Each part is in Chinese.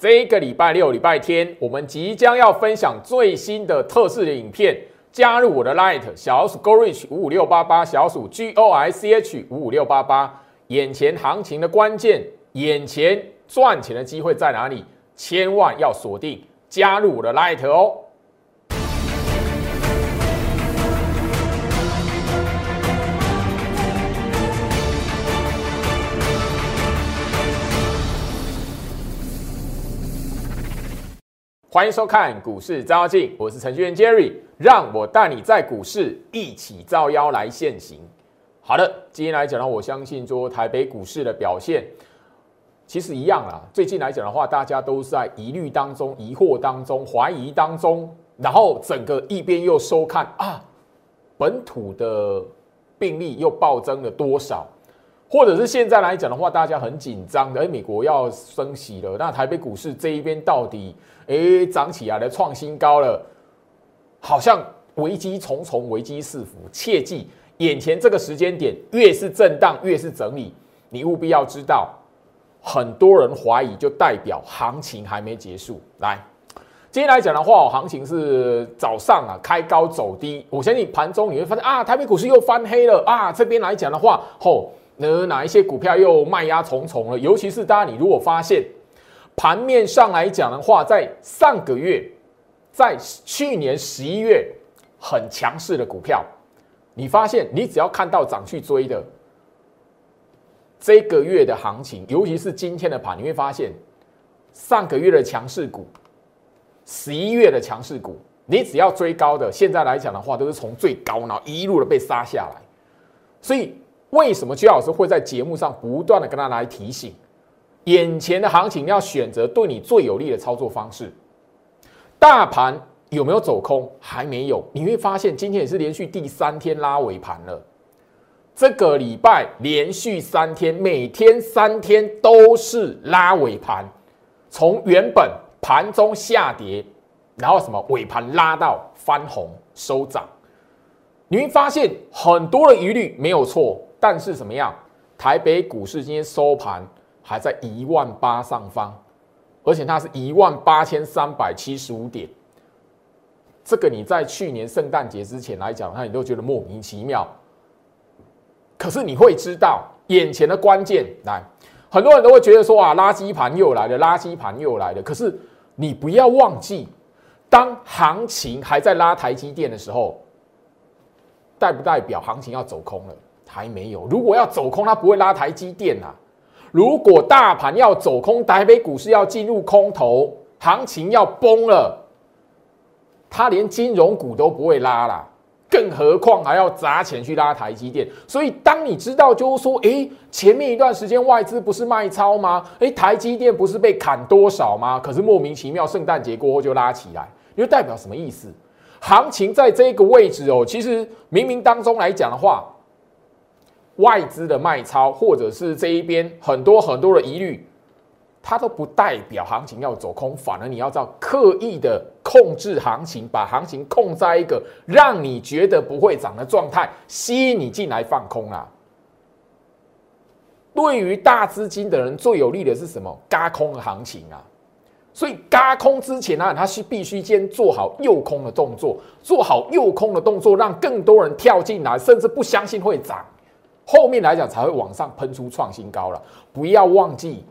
这个礼拜六、礼拜天，我们即将要分享最新的特试的影片。加入我的 Light 小鼠 G O R I C H 五五六八八，小鼠 G O I C H 五五六八八。眼前行情的关键，眼前赚钱的机会在哪里？千万要锁定，加入我的 Light 哦。欢迎收看股市招妖，我是程序员 Jerry，让我带你在股市一起招妖来现行。好的，今天来讲呢，我相信说台北股市的表现其实一样啦。最近来讲的话，大家都在疑虑当中、疑惑当中、怀疑当中，然后整个一边又收看啊，本土的病例又暴增了多少？或者是现在来讲的话，大家很紧张的，哎，美国要升息了，那台北股市这一边到底哎涨起来了，创新高了，好像危机重重，危机四伏。切记，眼前这个时间点，越是震荡，越是整理，你务必要知道，很多人怀疑，就代表行情还没结束。来，今天来讲的话，行情是早上啊开高走低，我相信盘中你会发现啊，台北股市又翻黑了啊，这边来讲的话，吼。那哪一些股票又卖压重重了？尤其是大家，你如果发现盘面上来讲的话，在上个月，在去年十一月很强势的股票，你发现你只要看到涨去追的，这个月的行情，尤其是今天的盘，你会发现上个月的强势股，十一月的强势股，你只要追高的，现在来讲的话，都是从最高然后一路的被杀下来，所以。为什么邱老师会在节目上不断的跟他来提醒，眼前的行情要选择对你最有利的操作方式。大盘有没有走空？还没有。你会发现今天也是连续第三天拉尾盘了。这个礼拜连续三天，每天三天都是拉尾盘，从原本盘中下跌，然后什么尾盘拉到翻红收涨。你会发现很多的疑虑没有错。但是怎么样？台北股市今天收盘还在一万八上方，而且它是一万八千三百七十五点。这个你在去年圣诞节之前来讲，那你都觉得莫名其妙。可是你会知道，眼前的关键来，很多人都会觉得说啊，垃圾盘又来了，垃圾盘又来了。可是你不要忘记，当行情还在拉台积电的时候，代不代表行情要走空了？还没有。如果要走空，它不会拉台积电呐。如果大盘要走空，台北股市要进入空头，行情要崩了，它连金融股都不会拉啦，更何况还要砸钱去拉台积电。所以，当你知道，就是说，诶，前面一段时间外资不是卖超吗？诶，台积电不是被砍多少吗？可是莫名其妙，圣诞节过后就拉起来，又代表什么意思？行情在这个位置哦，其实冥冥当中来讲的话。外资的卖超，或者是这一边很多很多的疑虑，它都不代表行情要走空，反而你要知道刻意的控制行情，把行情控在一个让你觉得不会涨的状态，吸引你进来放空啊。对于大资金的人最有利的是什么？嘎空的行情啊。所以嘎空之前呢，它是必须先做好诱空的动作，做好诱空的动作，让更多人跳进来，甚至不相信会涨。后面来讲才会往上喷出创新高了，不要忘记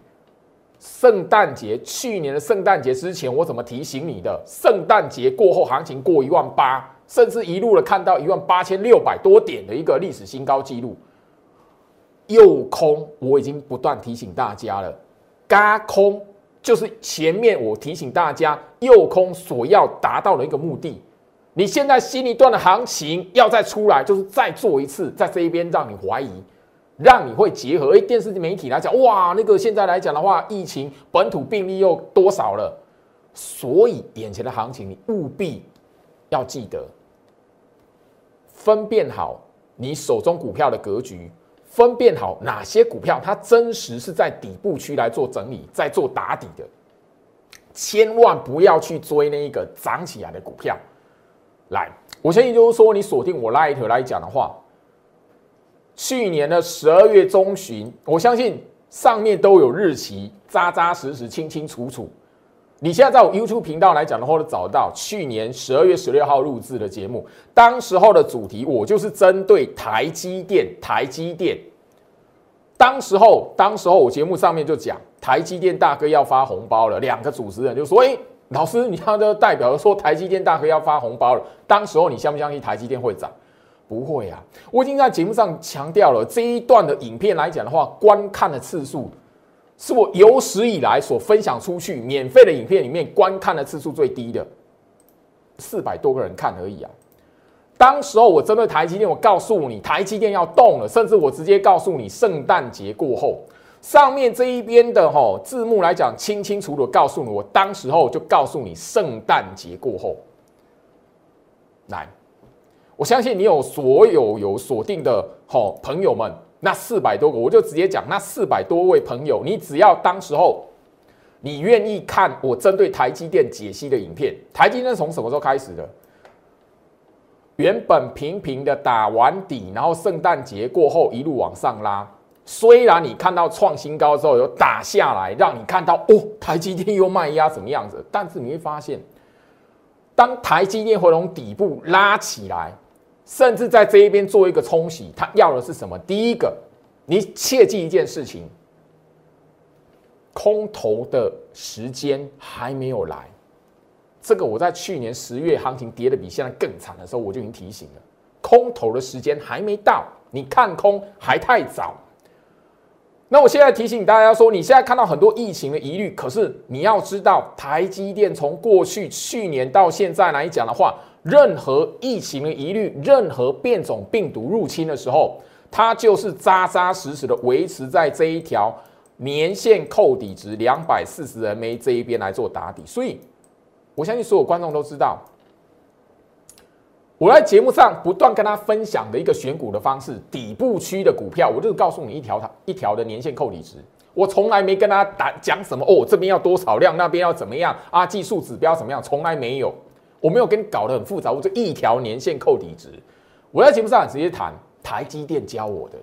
圣诞节去年的圣诞节之前，我怎么提醒你的？圣诞节过后，行情过一万八，甚至一路的看到一万八千六百多点的一个历史新高纪录。诱空，我已经不断提醒大家了，嘎空就是前面我提醒大家诱空所要达到的一个目的。你现在新一段的行情要再出来，就是再做一次，在这一边让你怀疑，让你会结合。哎，电视媒体来讲，哇，那个现在来讲的话，疫情本土病例又多少了？所以眼前的行情，你务必要记得分辨好你手中股票的格局，分辨好哪些股票它真实是在底部区来做整理，在做打底的，千万不要去追那一个涨起来的股票。来，我相信就是说，你锁定我 Light 来讲的话，去年的十二月中旬，我相信上面都有日期，扎扎实实、清清楚楚。你现在在我 YouTube 频道来讲的话，都找到去年十二月十六号录制的节目，当时候的主题我就是针对台积电，台积电。当时候，当时候我节目上面就讲台积电大哥要发红包了，两个主持人就说：“哎，老师，你他的代表说台积电大哥要发红包了。”当时候你相不相信台积电会涨？不会啊！我已经在节目上强调了，这一段的影片来讲的话，观看的次数是我有史以来所分享出去免费的影片里面观看的次数最低的，四百多个人看而已啊。当时候我针对台积电，我告诉你台积电要动了，甚至我直接告诉你圣诞节过后，上面这一边的哈字幕来讲清清楚楚告诉你，我当时候就告诉你圣诞节过后，来，我相信你有所有有锁定的好朋友们，那四百多个，我就直接讲那四百多位朋友，你只要当时候你愿意看我针对台积电解析的影片，台积电从什么时候开始的？原本平平的打完底，然后圣诞节过后一路往上拉。虽然你看到创新高之后有打下来，让你看到哦，台积电又卖压怎么样子？但是你会发现，当台积电会从底部拉起来，甚至在这一边做一个冲洗，它要的是什么？第一个，你切记一件事情：空头的时间还没有来。这个我在去年十月行情跌的比现在更惨的时候，我就已经提醒了，空头的时间还没到，你看空还太早。那我现在提醒大家说，你现在看到很多疫情的疑虑，可是你要知道，台积电从过去去年到现在来讲的话，任何疫情的疑虑，任何变种病毒入侵的时候，它就是扎扎实实的维持在这一条年线扣底值两百四十 MA 这一边来做打底，所以。我相信所有观众都知道，我在节目上不断跟他分享的一个选股的方式，底部区的股票，我就告诉你一条它一条的年线扣底值。我从来没跟他打讲什么哦，这边要多少量，那边要怎么样啊？技术指标怎么样？从来没有，我没有跟你搞得很复杂。我就一条年线扣底值，我在节目上直接谈台积电教我的。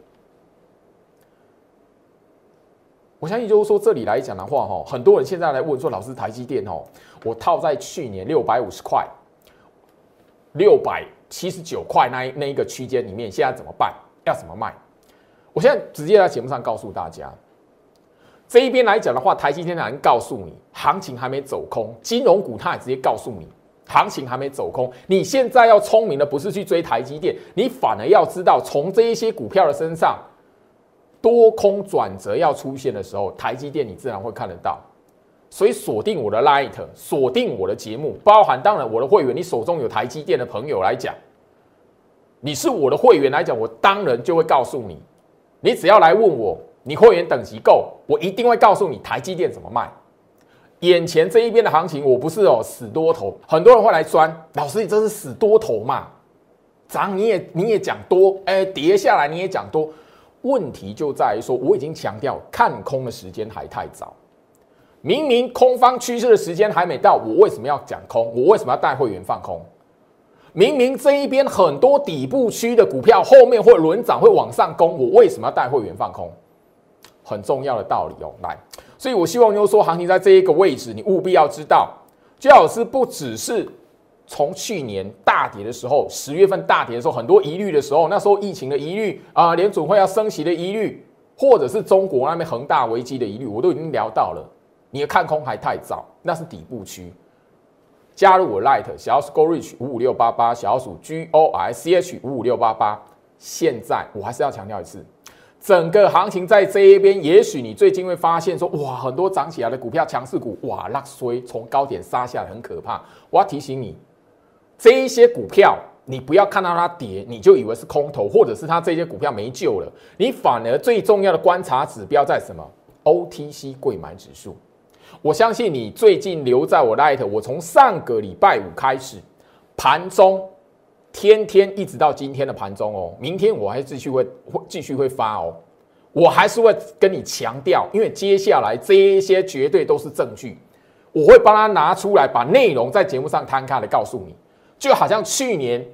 我相信就是说，这里来讲的话，哈，很多人现在来问说，老师，台积电哦，我套在去年六百五十块、六百七十九块那那一个区间里面，现在怎么办？要怎么卖？我现在直接在节目上告诉大家，这一边来讲的话，台积电还告诉你，行情还没走空，金融股它也直接告诉你，行情还没走空。你现在要聪明的不是去追台积电，你反而要知道从这一些股票的身上。多空转折要出现的时候，台积电你自然会看得到，所以锁定我的 Light，锁定我的节目，包含当然我的会员，你手中有台积电的朋友来讲，你是我的会员来讲，我当然就会告诉你，你只要来问我，你会员等级够，我一定会告诉你台积电怎么卖。眼前这一边的行情，我不是哦死多头，很多人会来钻，老师你这是死多头嘛？涨你也你也讲多，哎跌下来你也讲多。问题就在于说，我已经强调看空的时间还太早。明明空方趋势的时间还没到，我为什么要讲空？我为什么要带会员放空？明明这一边很多底部区的股票后面会轮涨，会往上攻，我为什么要带会员放空？很重要的道理哦，来，所以我希望就是说，行情在这一个位置，你务必要知道，最好是不只是。从去年大跌的时候，十月份大跌的时候，很多疑虑的时候，那时候疫情的疑虑啊，联准会要升息的疑虑，或者是中国那边恒大危机的疑虑，我都已经聊到了。你看空还太早，那是底部区。加入我 Light 小鼠 Go Reach 五五六八八，小鼠 g o i c h 五五六八八。现在我还是要强调一次，整个行情在这一边，也许你最近会发现说，哇，很多涨起来的股票，强势股，哇，拉衰从高点杀下来，很可怕。我要提醒你。这一些股票，你不要看到它跌，你就以为是空头，或者是它这些股票没救了。你反而最重要的观察指标在什么？OTC 贵买指数。我相信你最近留在我 Light，我从上个礼拜五开始盘中，天天一直到今天的盘中哦，明天我还继续会会继续会发哦，我还是会跟你强调，因为接下来这一些绝对都是证据，我会帮他拿出来，把内容在节目上摊开的告诉你。就好像去年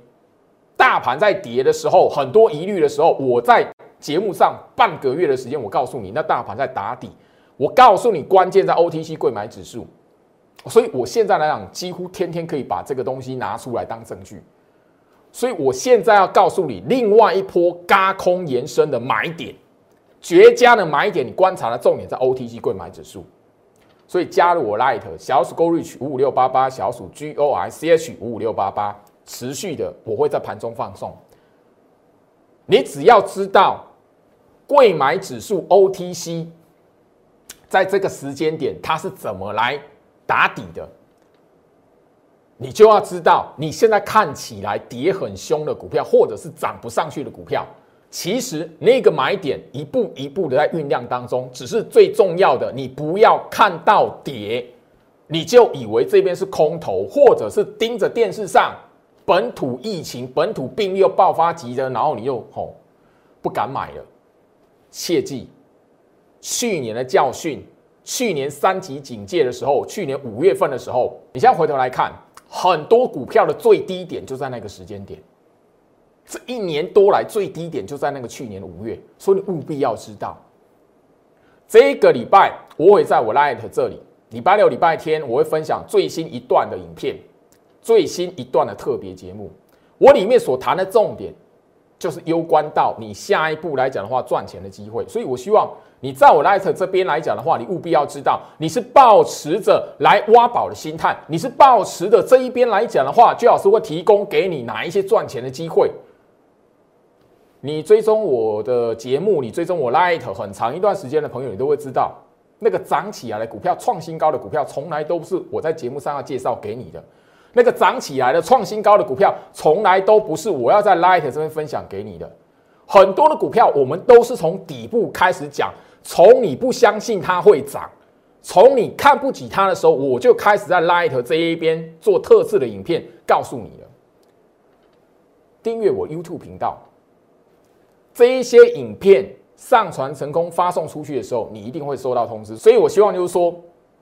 大盘在跌的时候，很多疑虑的时候，我在节目上半个月的时间，我告诉你，那大盘在打底。我告诉你，关键在 OTC 贵买指数。所以我现在来讲，几乎天天可以把这个东西拿出来当证据。所以我现在要告诉你，另外一波嘎空延伸的买点，绝佳的买点，你观察的重点在 OTC 贵买指数。所以加入我 Light 小鼠 Go Reach 五五六八八，小鼠 G O I C H 五五六八八，持续的我会在盘中放送。你只要知道贵买指数 OTC 在这个时间点它是怎么来打底的。你就要知道，你现在看起来跌很凶的股票，或者是涨不上去的股票，其实那个买点一步一步的在酝酿当中。只是最重要的，你不要看到跌，你就以为这边是空头，或者是盯着电视上本土疫情、本土病例又爆发急的，然后你又吼不敢买了。切记，去年的教训，去年三级警戒的时候，去年五月份的时候，你现在回头来看。很多股票的最低点就在那个时间点，这一年多来最低点就在那个去年的五月，所以你务必要知道。这个礼拜我会在我 Light 这里，礼拜六、礼拜天我会分享最新一段的影片，最新一段的特别节目。我里面所谈的重点，就是攸关到你下一步来讲的话赚钱的机会，所以我希望。你在我 Light 这边来讲的话，你务必要知道，你是抱持着来挖宝的心态，你是抱持的这一边来讲的话，最好是会提供给你哪一些赚钱的机会。你追踪我的节目，你追踪我 Light 很长一段时间的朋友，你都会知道，那个涨起来的股票、创新高的股票，从来都不是我在节目上要介绍给你的。那个涨起来的、创新高的股票，从来都不是我要在 Light 这边分享给你的。很多的股票，我们都是从底部开始讲。从你不相信它会涨，从你看不起它的时候，我就开始在 Light 这一边做特制的影片，告诉你了。订阅我 YouTube 频道，这一些影片上传成功发送出去的时候，你一定会收到通知。所以我希望就是说，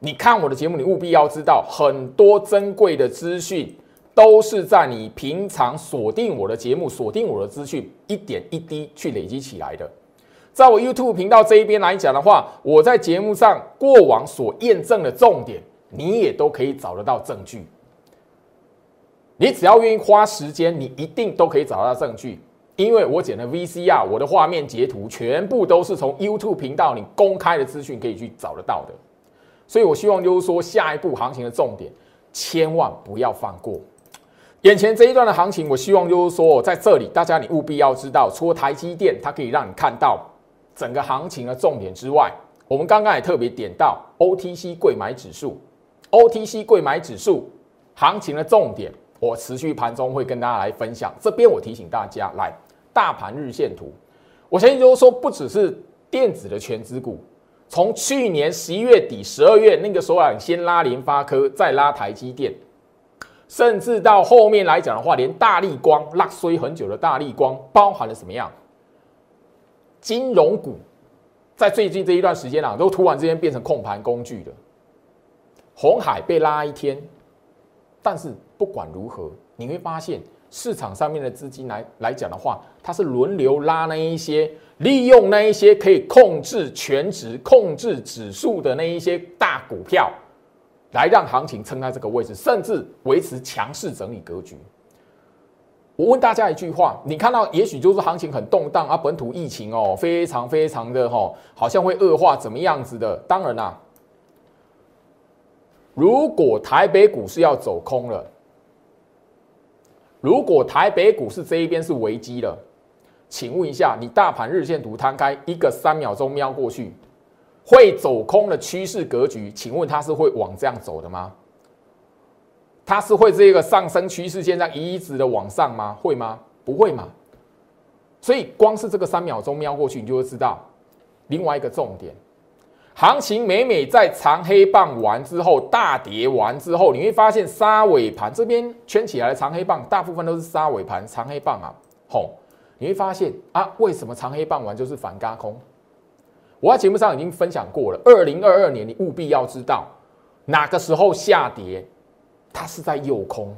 你看我的节目，你务必要知道，很多珍贵的资讯都是在你平常锁定我的节目、锁定我的资讯，一点一滴去累积起来的。在我 YouTube 频道这一边来讲的话，我在节目上过往所验证的重点，你也都可以找得到证据。你只要愿意花时间，你一定都可以找到证据。因为我剪的 VCR，我的画面截图全部都是从 YouTube 频道你公开的资讯可以去找得到的。所以我希望就是说，下一步行情的重点，千万不要放过。眼前这一段的行情，我希望就是说，在这里大家你务必要知道，除了台积电，它可以让你看到。整个行情的重点之外，我们刚刚也特别点到 OTC 贵买指数，OTC 贵买指数行情的重点，我持续盘中会跟大家来分享。这边我提醒大家，来大盘日线图，我相信就是说，不只是电子的全资股，从去年十一月底、十二月那个时候啊，先拉联发科，再拉台积电，甚至到后面来讲的话，连大力光拉衰很久的大力光，包含了什么样？金融股在最近这一段时间啊，都突然之间变成控盘工具的。红海被拉一天，但是不管如何，你会发现市场上面的资金来来讲的话，它是轮流拉那一些利用那一些可以控制全值、控制指数的那一些大股票，来让行情撑在这个位置，甚至维持强势整理格局。我问大家一句话：你看到也许就是行情很动荡啊，本土疫情哦，非常非常的哈，好像会恶化，怎么样子的？当然啦，如果台北股市要走空了，如果台北股市这一边是危机了，请问一下，你大盘日线图摊开一个三秒钟瞄过去，会走空的趋势格局，请问它是会往这样走的吗？它是会这个上升趋势线这样一直的往上吗？会吗？不会嘛。所以光是这个三秒钟瞄过去，你就会知道另外一个重点。行情每每在长黑棒完之后，大跌完之后，你会发现杀尾盘这边圈起来的长黑棒，大部分都是杀尾盘长黑棒啊。吼，你会发现啊，为什么长黑棒完就是反嘎空？我在节目上已经分享过了。二零二二年，你务必要知道哪个时候下跌。它是在诱空，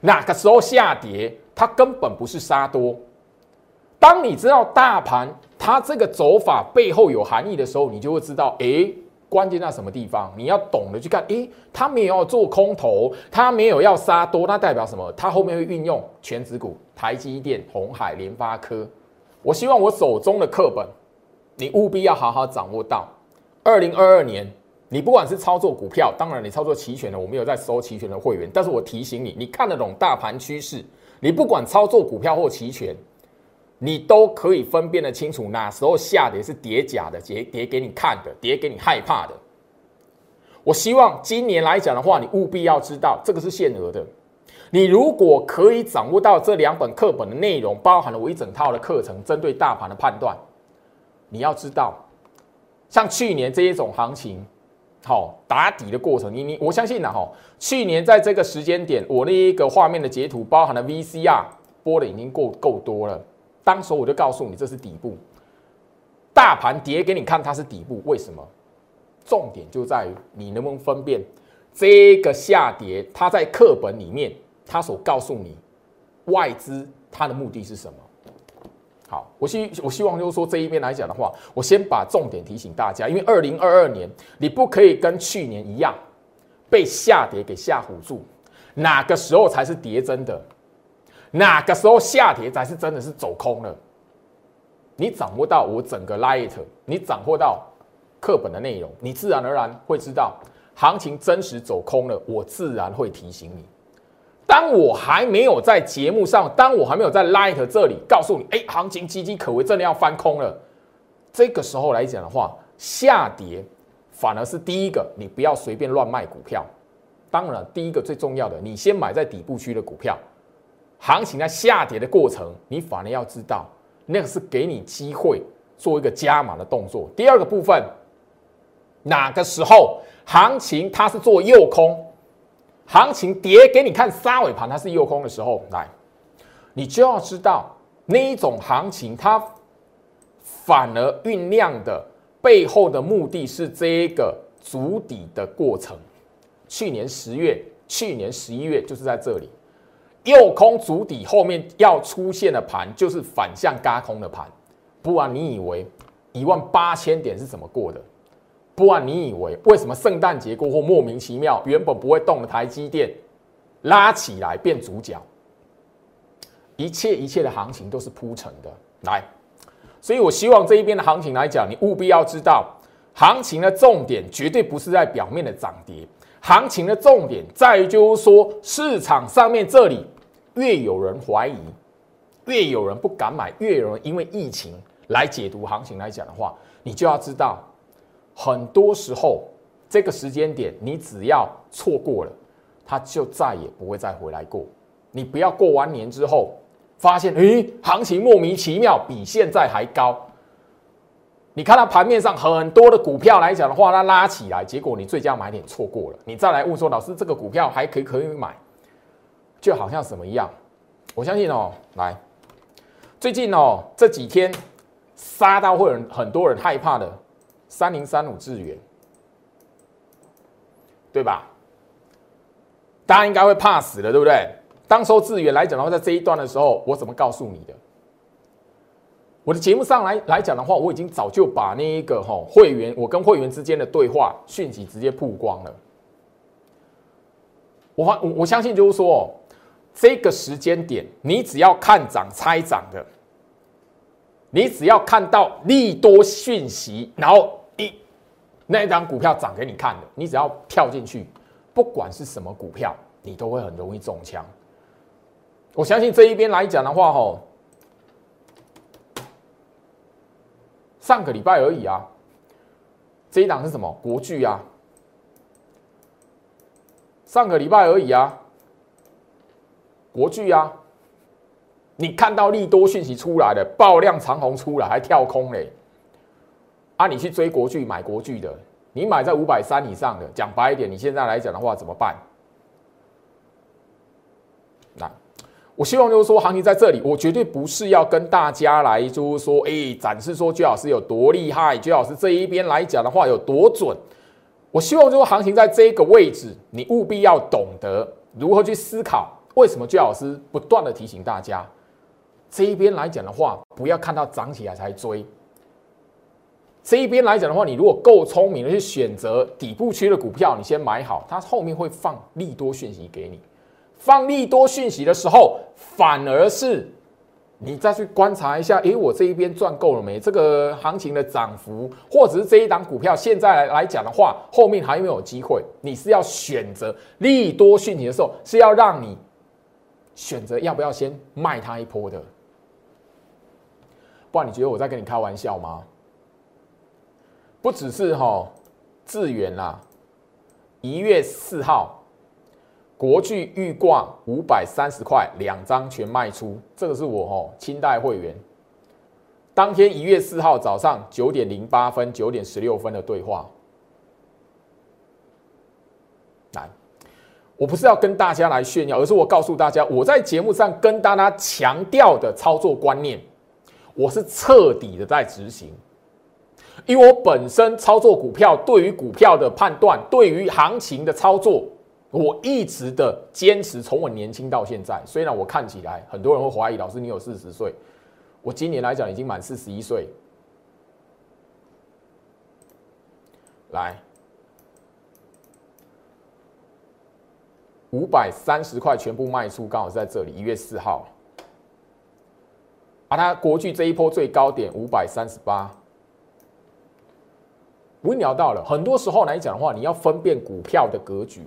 哪个时候下跌，它根本不是杀多。当你知道大盘它这个走法背后有含义的时候，你就会知道，哎，关键在什么地方？你要懂得去看，诶，他没有要做空头，他没有要杀多，那代表什么？他后面会运用全指股，台积电、红海、联发科。我希望我手中的课本，你务必要好好掌握到。二零二二年，你不管是操作股票，当然你操作期权的，我没有在收期权的会员，但是我提醒你，你看得懂大盘趋势，你不管操作股票或期权。你都可以分辨得清楚，哪时候下跌是跌假的，跌跌给你看的，跌给你害怕的。我希望今年来讲的话，你务必要知道，这个是限额的。你如果可以掌握到这两本课本的内容，包含了我一整套的课程，针对大盘的判断，你要知道，像去年这一种行情，好打底的过程，你你我相信呢，哈，去年在这个时间点，我那一个画面的截图，包含了 VCR 播的已经够够多了。当时我就告诉你，这是底部，大盘跌给你看，它是底部。为什么？重点就在于你能不能分辨这个下跌，它在课本里面，它所告诉你外资它的目的是什么？好，我希我希望就是说这一边来讲的话，我先把重点提醒大家，因为二零二二年你不可以跟去年一样被下跌给吓唬住，哪个时候才是跌真的？哪个时候下跌才是真的是走空了？你掌握到我整个 light，你掌握到课本的内容，你自然而然会知道行情真实走空了。我自然会提醒你。当我还没有在节目上，当我还没有在 light 这里告诉你，哎，行情岌岌可危，真的要翻空了。这个时候来讲的话，下跌反而是第一个，你不要随便乱卖股票。当然，第一个最重要的，你先买在底部区的股票。行情在下跌的过程，你反而要知道，那个是给你机会做一个加码的动作。第二个部分，哪个时候行情它是做右空，行情跌给你看三尾盘它是右空的时候，来，你就要知道那一种行情它反而酝酿的背后的目的是这一个足底的过程。去年十月，去年十一月就是在这里。右空足底后面要出现的盘就是反向嘎空的盘，不然你以为一万八千点是怎么过的？不然你以为为什么圣诞节过后莫名其妙原本不会动的台积电拉起来变主角？一切一切的行情都是铺成的，来，所以我希望这一边的行情来讲，你务必要知道，行情的重点绝对不是在表面的涨跌，行情的重点在于就是说市场上面这里。越有人怀疑，越有人不敢买，越有人因为疫情来解读行情来讲的话，你就要知道，很多时候这个时间点，你只要错过了，它就再也不会再回来过。你不要过完年之后发现，诶，行情莫名其妙比现在还高。你看到盘面上很多的股票来讲的话，它拉起来，结果你最佳买点错过了，你再来问说，老师这个股票还可以可以买？就好像什么一样，我相信哦，来，最近哦这几天杀到会有很多人害怕的三零三五智元，对吧？大家应该会怕死了，对不对？当时候智元来讲的话，在这一段的时候，我怎么告诉你的？我的节目上来来讲的话，我已经早就把那一个哈会员，我跟会员之间的对话讯息直接曝光了。我我我相信就是说。这个时间点，你只要看涨猜涨的，你只要看到利多讯息，然后一那一张股票涨给你看的，你只要跳进去，不管是什么股票，你都会很容易中枪。我相信这一边来讲的话，吼，上个礼拜而已啊，这一档是什么国巨啊？上个礼拜而已啊。国巨啊，你看到利多讯息出来了，爆量长虹出来还跳空嘞，啊，你去追国巨买国巨的，你买在五百三以上的，讲白一点，你现在来讲的话怎么办？那我希望就是说，行情在这里，我绝对不是要跟大家来就是说，哎，展示说居老师有多厉害，居老师这一边来讲的话有多准。我希望就是行情在这个位置，你务必要懂得如何去思考。为什么居老师不断的提醒大家，这一边来讲的话，不要看到涨起来才追，这一边来讲的话，你如果够聪明的去选择底部区的股票，你先买好，它后面会放利多讯息给你。放利多讯息的时候，反而是你再去观察一下，诶，我这一边赚够了没？这个行情的涨幅，或者是这一档股票现在来来讲的话，后面还有没有机会？你是要选择利多讯息的时候，是要让你选择要不要先卖它一波的。不然你觉得我在跟你开玩笑吗？不只是哈智远啦，一月四号，国巨预挂五百三十块，两张全卖出。这个是我哈清代会员，当天一月四号早上九点零八分、九点十六分的对话。我不是要跟大家来炫耀，而是我告诉大家，我在节目上跟大家强调的操作观念，我是彻底的在执行。因为我本身操作股票，对于股票的判断，对于行情的操作，我一直的坚持，从我年轻到现在。虽然我看起来很多人会怀疑，老师你有四十岁，我今年来讲已经满四十一岁。来，五百三十块全部卖出，刚好是在这里，一月四号。啊，它国巨这一波最高点五百三十八。我聊到了，很多时候来讲的话，你要分辨股票的格局，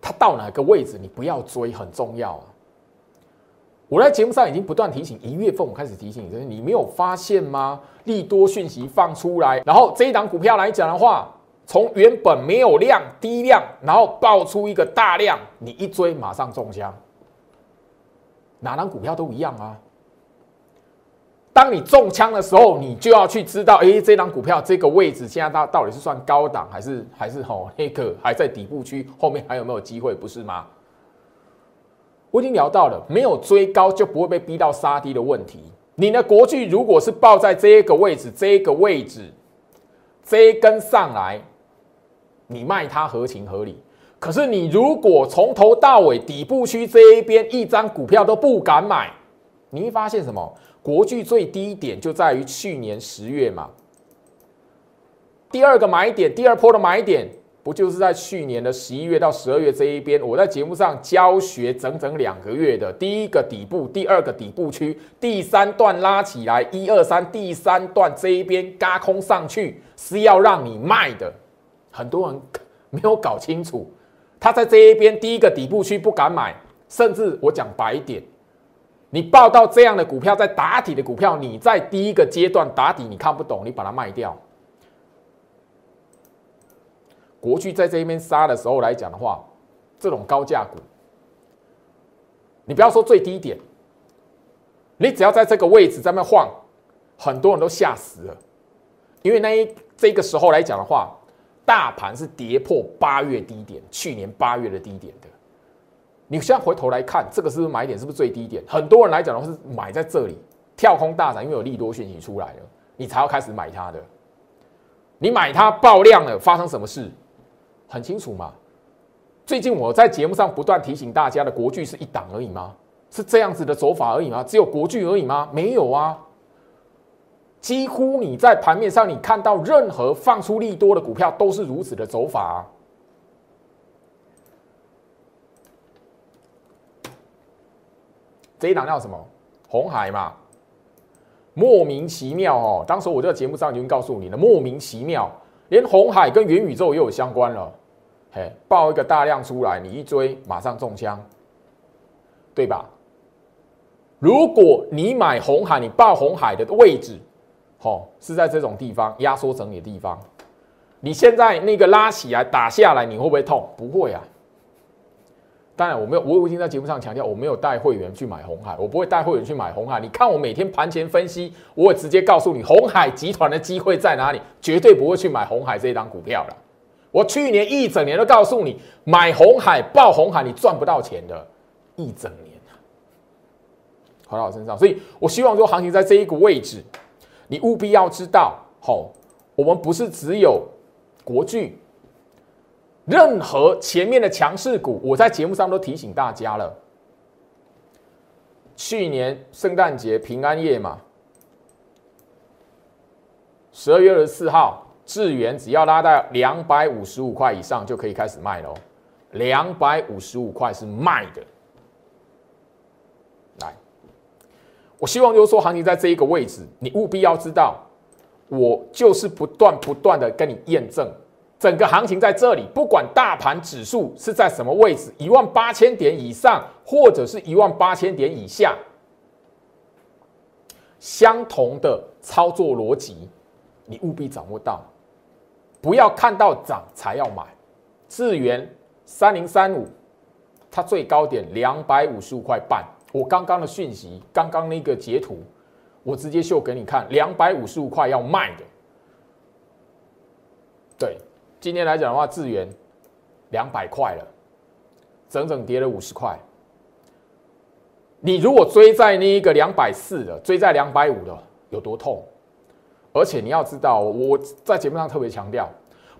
它到哪个位置，你不要追，很重要啊。我在节目上已经不断提醒，一月份我开始提醒你，你没有发现吗？利多讯息放出来，然后这一档股票来讲的话，从原本没有量、低量，然后爆出一个大量，你一追马上中枪，哪档股票都一样啊。当你中枪的时候，你就要去知道，哎，这张股票这个位置现在到到底是算高档还是还是吼那个还在底部区，后面还有没有机会，不是吗？我已经聊到了，没有追高就不会被逼到杀低的问题。你的国巨如果是报在这个位置，这个位置这一根上来，你卖它合情合理。可是你如果从头到尾底部区这一边一张股票都不敢买，你会发现什么？国巨最低点就在于去年十月嘛，第二个买点，第二波的买点，不就是在去年的十一月到十二月这一边？我在节目上教学整整两个月的，第一个底部，第二个底部区，第三段拉起来，一二三，第三段这一边嘎空上去是要让你卖的，很多人没有搞清楚，他在这一边第一个底部区不敢买，甚至我讲白点。你报到这样的股票，在打底的股票，你在第一个阶段打底，你看不懂，你把它卖掉。国巨在这一边杀的时候来讲的话，这种高价股，你不要说最低点，你只要在这个位置在那晃，很多人都吓死了，因为那一这个时候来讲的话，大盘是跌破八月低点，去年八月的低点的。你现在回头来看，这个是不是买点？是不是最低点？很多人来讲的话是买在这里跳空大涨，因为有利多讯息出来了，你才要开始买它的。你买它爆量了，发生什么事？很清楚嘛。最近我在节目上不断提醒大家的，国剧是一档而已吗？是这样子的走法而已吗？只有国剧而已吗？没有啊。几乎你在盘面上你看到任何放出利多的股票，都是如此的走法啊。这一档叫什么？红海嘛，莫名其妙哦。当时我在节目上已经告诉你了，莫名其妙，连红海跟元宇宙也有相关了。嘿，爆一个大量出来，你一追马上中枪，对吧？如果你买红海，你爆红海的位置，吼是在这种地方压缩整理的地方，你现在那个拉起来打下来，你会不会痛？不会啊。当然，我没有，我已经在节目上强调，我没有带会员去买红海，我不会带会员去买红海。你看我每天盘前分析，我会直接告诉你红海集团的机会在哪里，绝对不会去买红海这一档股票了。我去年一整年都告诉你，买红海、爆红海，你赚不到钱的，一整年回到我身上。所以我希望说，行情在这一个位置，你务必要知道，吼，我们不是只有国巨。任何前面的强势股，我在节目上都提醒大家了。去年圣诞节平安夜嘛，十二月二十四号，智源只要拉到两百五十五块以上就可以开始卖喽。两百五十五块是卖的。来，我希望就是说，行情在这一个位置，你务必要知道，我就是不断不断的跟你验证。整个行情在这里，不管大盘指数是在什么位置，一万八千点以上，或者是一万八千点以下，相同的操作逻辑，你务必掌握到，不要看到涨才要买。智源三零三五，它最高点两百五十五块半，我刚刚的讯息，刚刚那个截图，我直接秀给你看，两百五十五块要卖的，对。今天来讲的话，智源两百块了，整整跌了五十块。你如果追在那一个两百四的，追在两百五的，有多痛？而且你要知道，我在节目上特别强调，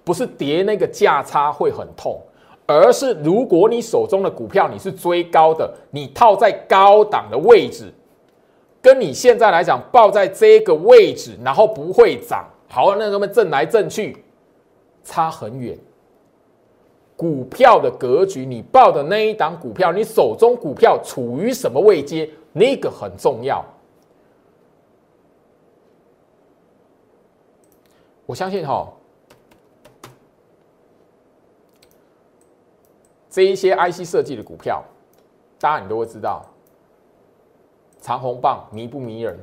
不是跌那个价差会很痛，而是如果你手中的股票你是追高的，你套在高档的位置，跟你现在来讲抱在这个位置，然后不会涨，好，那他们震来震去。差很远，股票的格局，你报的那一档股票，你手中股票处于什么位阶，那个很重要。我相信哈，这一些 IC 设计的股票，大家你都会知道，长红棒迷不迷人？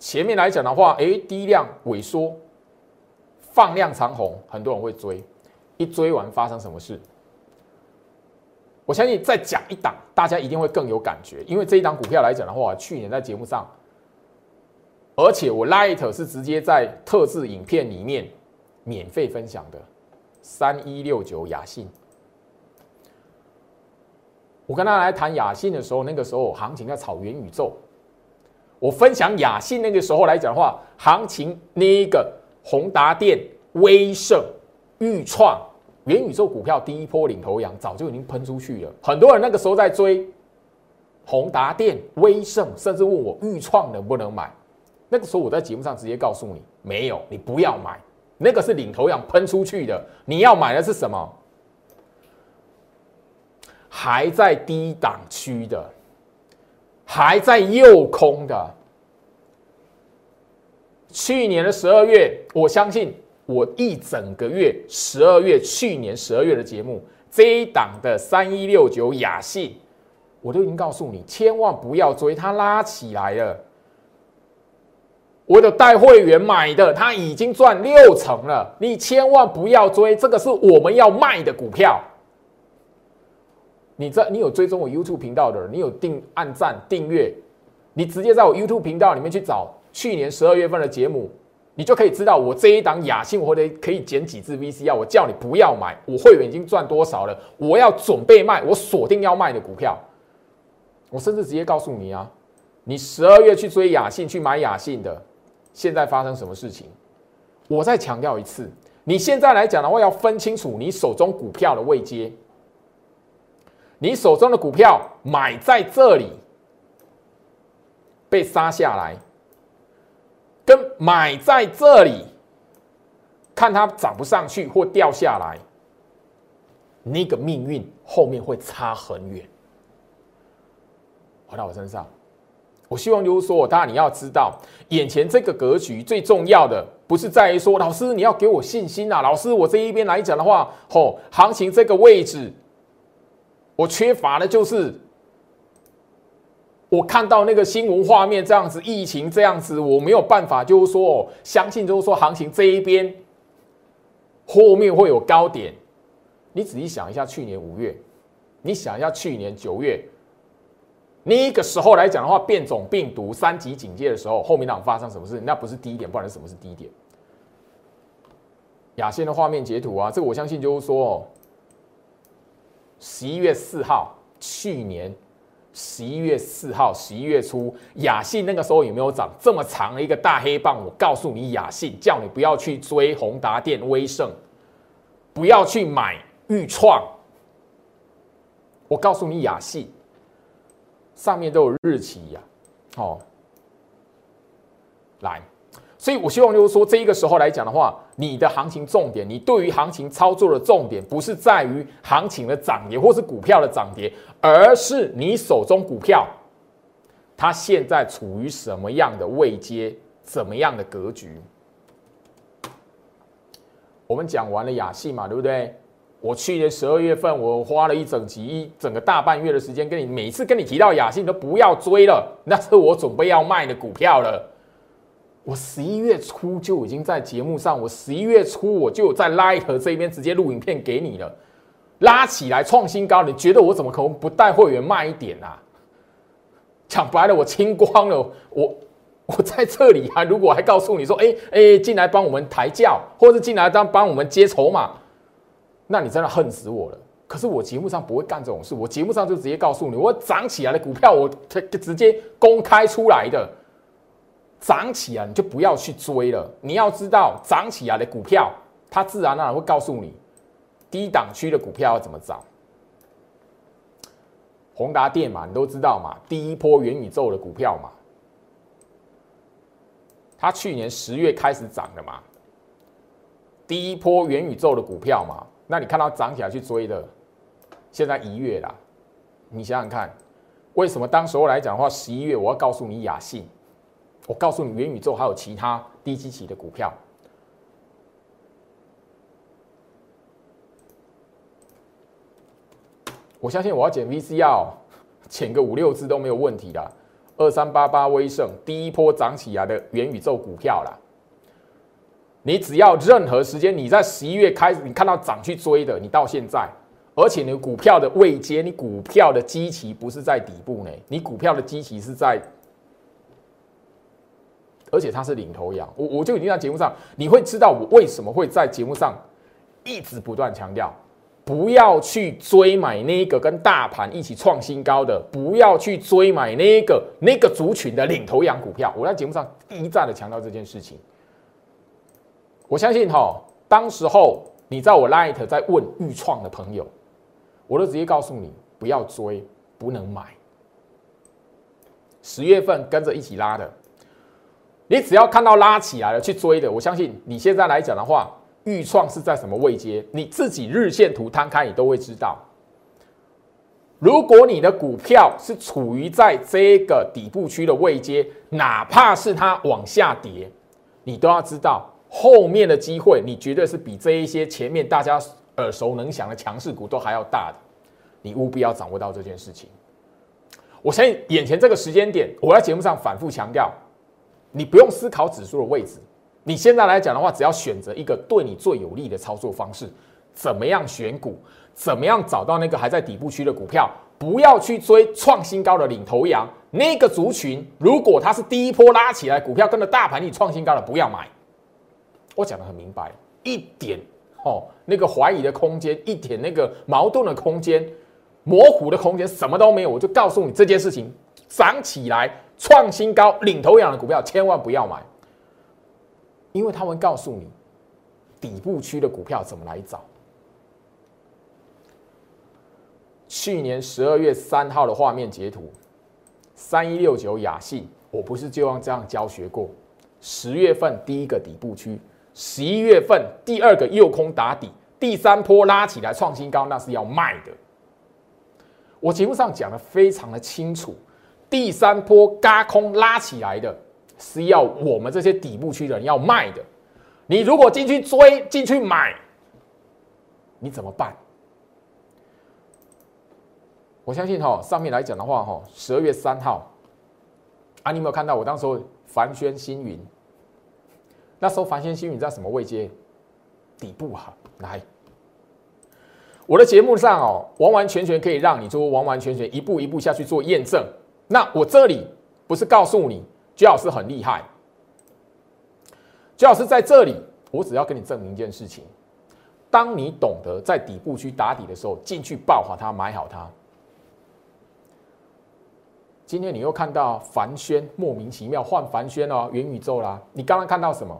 前面来讲的话，哎，低量萎缩。放量长红，很多人会追，一追完发生什么事？我相信再讲一档，大家一定会更有感觉。因为这一档股票来讲的话，去年在节目上，而且我 Light 是直接在特制影片里面免费分享的，三一六九雅信。我跟他来谈雅信的时候，那个时候行情在炒元宇宙。我分享雅信那个时候来讲的话，行情那一个。宏达电、威盛、裕创、元宇宙股票第一波领头羊早就已经喷出去了，很多人那个时候在追宏达电、威盛，甚至问我裕创能不能买。那个时候我在节目上直接告诉你，没有，你不要买，那个是领头羊喷出去的。你要买的是什么？还在低档区的，还在右空的。去年的十二月，我相信我一整个月，十二月去年十二月的节目，这一档的三一六九雅信，我都已经告诉你，千万不要追，它拉起来了。我的带会员买的，他已经赚六成了，你千万不要追，这个是我们要卖的股票。你在你有追踪我 YouTube 频道的，你有订按赞订阅，你直接在我 YouTube 频道里面去找。去年十二月份的节目，你就可以知道我这一档雅信，我得可以减几支 VC 啊！我叫你不要买，我会员已经赚多少了？我要准备卖，我锁定要卖的股票，我甚至直接告诉你啊，你十二月去追雅信去买雅信的，现在发生什么事情？我再强调一次，你现在来讲的话，要分清楚你手中股票的位阶，你手中的股票买在这里被杀下来。跟买在这里，看它涨不上去或掉下来，那个命运后面会差很远。回到我身上，我希望就是说，当然你要知道，眼前这个格局最重要的不是在于说，老师你要给我信心啊，老师我这一边来讲的话，吼，行情这个位置，我缺乏的就是。我看到那个新闻画面这样子，疫情这样子，我没有办法，就是说，相信就是说，行情这一边后面会有高点。你仔细想一下，去年五月，你想一下去年九月，那个时候来讲的话，变种病毒三级警戒的时候，后面那发生什么事？那不是低点，不然什么是低点？亚线的画面截图啊，这个我相信就是说，十一月四号，去年。十一月四号，十一月初，雅信那个时候有没有涨这么长的一个大黑棒？我告诉你，雅信叫你不要去追宏达电、威盛，不要去买裕创。我告诉你，雅信上面都有日期呀。哦，来，所以我希望就是说，这一个时候来讲的话，你的行情重点，你对于行情操作的重点，不是在于行情的涨跌，或是股票的涨跌，而是你手中股票，它现在处于什么样的位阶，怎么样的格局。我们讲完了雅信嘛，对不对？我去年十二月份，我花了一整集一整个大半月的时间，跟你每次跟你提到雅信，都不要追了，那是我准备要卖的股票了。我十一月初就已经在节目上，我十一月初我就在 Light 这边直接录影片给你了，拉起来创新高，你觉得我怎么可能不带会员卖一点啊？讲白了，我清光了，我我在这里啊，如果还告诉你说，哎哎，进来帮我们抬轿，或者进来当帮我们接筹码，那你真的恨死我了。可是我节目上不会干这种事，我节目上就直接告诉你，我涨起来的股票，我直接公开出来的。涨起来你就不要去追了。你要知道，涨起来的股票，它自然而然会告诉你，低档区的股票要怎么涨。宏达电嘛，你都知道嘛，第一波元宇宙的股票嘛，它去年十月开始涨的嘛，第一波元宇宙的股票嘛，那你看到涨起来去追的，现在一月啦，你想想看，为什么当时候来讲的话，十一月我要告诉你雅信。我告诉你，元宇宙还有其他低基期的股票。我相信我要减 VCR，减个五六只都没有问题的。二三八八威盛第一波涨起来的元宇宙股票啦。你只要任何时间，你在十一月开始，你看到涨去追的，你到现在，而且你股票的位阶，你股票的基期不是在底部呢，你股票的基期是在。而且它是领头羊，我我就已经在节目上，你会知道我为什么会在节目上一直不断强调，不要去追买那个跟大盘一起创新高的，不要去追买那个那个族群的领头羊股票。我在节目上一再的强调这件事情。我相信哈，当时候你在我 Light 在问预创的朋友，我都直接告诉你不要追，不能买。十月份跟着一起拉的。你只要看到拉起来了去追的，我相信你现在来讲的话，预创是在什么位阶？你自己日线图摊开，你都会知道。如果你的股票是处于在这个底部区的位阶，哪怕是它往下跌，你都要知道后面的机会，你绝对是比这一些前面大家耳熟能详的强势股都还要大的。你务必要掌握到这件事情。我相信眼前这个时间点，我在节目上反复强调。你不用思考指数的位置，你现在来讲的话，只要选择一个对你最有利的操作方式，怎么样选股，怎么样找到那个还在底部区的股票，不要去追创新高的领头羊，那个族群如果它是第一波拉起来，股票跟着大盘一创新高的，不要买。我讲的很明白，一点哦，那个怀疑的空间，一点那个矛盾的空间，模糊的空间，什么都没有，我就告诉你这件事情涨起来。创新高、领头羊的股票千万不要买，因为他们告诉你底部区的股票怎么来找。去年十二月三号的画面截图，三一六九雅信，我不是就用这样教学过？十月份第一个底部区，十一月份第二个右空打底，第三波拉起来创新高，那是要卖的。我节目上讲的非常的清楚。第三波嘎空拉起来的，是要我们这些底部区的人要卖的。你如果进去追、进去买，你怎么办？我相信哈，上面来讲的话哈，十二月三号啊，你有没有看到我当时候凡轩星云？那时候凡轩星云在什么位阶？底部哈，来，我的节目上哦，完完全全可以让你做完完全全一步一步下去做验证。那我这里不是告诉你，居老师很厉害。居老师在这里，我只要跟你证明一件事情：当你懂得在底部区打底的时候，进去爆好它，买好它。今天你又看到凡轩莫名其妙换凡轩哦，元宇宙啦。你刚刚看到什么？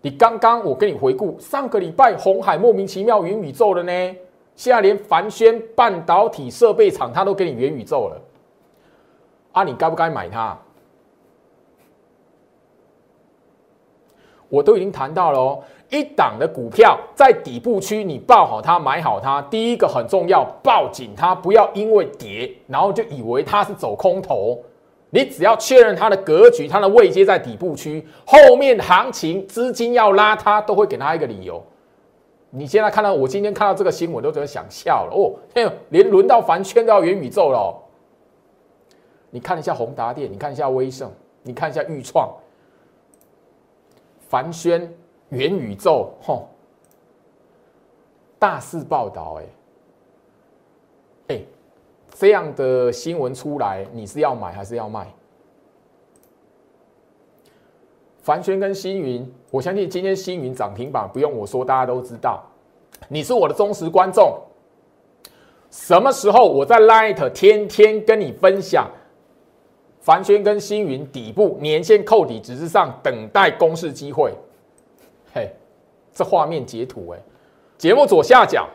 你刚刚我跟你回顾上个礼拜红海莫名其妙元宇宙了呢，现在连凡轩半导体设备厂它都给你元宇宙了。啊，你该不该买它？我都已经谈到了哦。一档的股票在底部区，你抱好它，买好它。第一个很重要，抱紧它，不要因为跌，然后就以为它是走空头。你只要确认它的格局，它的位阶在底部区，后面行情资金要拉它，都会给它一个理由。你现在看到我今天看到这个新闻，都觉得想笑了哦。连轮到凡圈都要元宇宙了。你看一下宏达电，你看一下威盛，你看一下裕创，凡轩。元宇宙，吼，大肆报道，哎，哎，这样的新闻出来，你是要买还是要卖？凡轩跟星云，我相信今天星云涨停板不用我说，大家都知道。你是我的忠实观众，什么时候我在 Light 天天跟你分享凡轩跟星云底部年线扣底，只是上等待公示机会。嘿，这画面截图哎，节目左下角，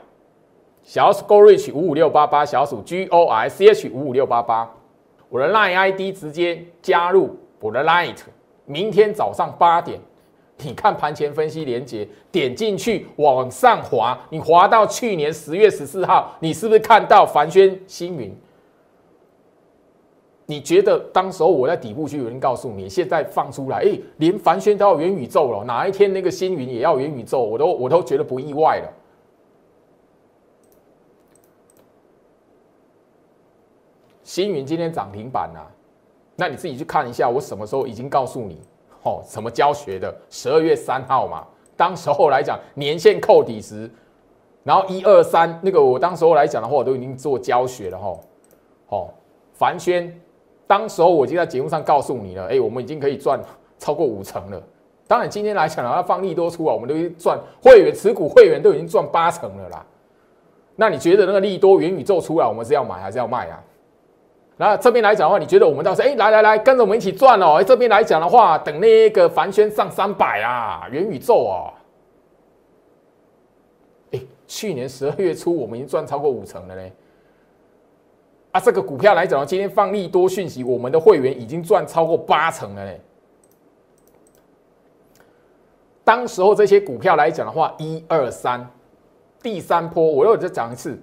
小鼠 Go Reach 五五六八八，小鼠 G O I C H 五五六八八，我的 Line ID 直接加入我的 Light，明天早上八点，你看盘前分析连接，点进去往上滑，你滑到去年十月十四号，你是不是看到凡轩星云？你觉得当时候我在底部区有人告诉你，现在放出来，哎，连凡轩都要元宇宙了，哪一天那个星云也要元宇宙，我都我都觉得不意外了。星云今天涨停板呐，那你自己去看一下，我什么时候已经告诉你，哦，什么教学的？十二月三号嘛，当时候来讲年限扣底时，然后一二三那个我当时候来讲的话，我都已经做教学了哈，哦，凡轩。当时候我已经在节目上告诉你了，哎，我们已经可以赚超过五成了。当然今天来讲呢，要放利多出啊，我们都赚会员持股会员都已经赚八成了啦。那你觉得那个利多元宇宙出来，我们是要买还是要卖啊？那这边来讲的话，你觉得我们到时候哎，来来来，跟着我们一起赚哦。哎，这边来讲的话，等那个凡轩上三百啊，元宇宙哦，哎，去年十二月初我们已经赚超过五成了嘞。啊，这个股票来讲，今天放利多讯息，我们的会员已经赚超过八成了嘞。当时候这些股票来讲的话，一二三，第三波我又再讲一次，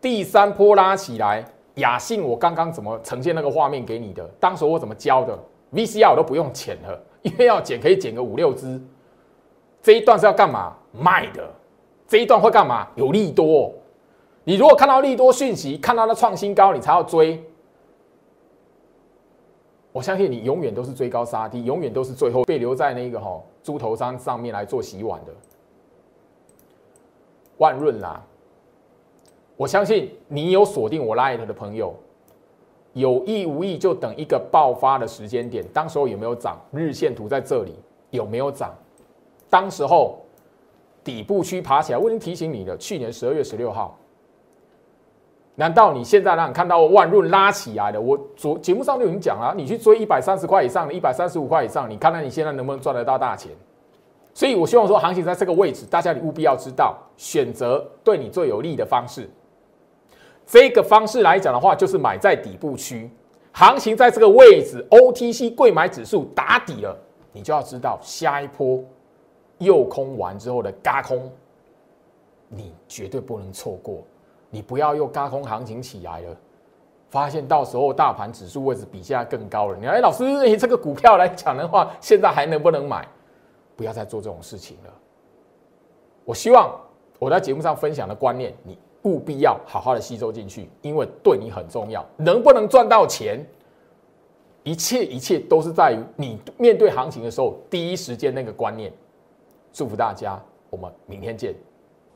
第三波拉起来，雅信我刚刚怎么呈现那个画面给你的？当时我怎么教的？VCR 我都不用剪了，因为要剪可以剪个五六支。这一段是要干嘛？卖的。这一段会干嘛？有利多。你如果看到利多讯息，看到它创新高，你才要追。我相信你永远都是追高杀低，永远都是最后被留在那个哈猪头山上面来做洗碗的。万润啦，我相信你有锁定我 Light 的朋友，有意无意就等一个爆发的时间点，当时候有没有涨？日线图在这里有没有涨？当时候底部区爬起来，我已经提醒你了，去年十二月十六号。难道你现在让你看到万润拉起来的？我昨节目上就已经讲了，你去追一百三十块以上的，一百三十五块以上，你看看你现在能不能赚得到大钱？所以我希望说，行情在这个位置，大家你务必要知道选择对你最有利的方式。这个方式来讲的话，就是买在底部区，行情在这个位置，OTC 贵买指数打底了，你就要知道下一波诱空完之后的嘎空，你绝对不能错过。你不要又高空行情起来了，发现到时候大盘指数位置比现在更高了。你哎，老师，你这个股票来讲的话，现在还能不能买？不要再做这种事情了。我希望我在节目上分享的观念，你务必要好好的吸收进去，因为对你很重要。能不能赚到钱，一切一切都是在于你面对行情的时候第一时间那个观念。祝福大家，我们明天见。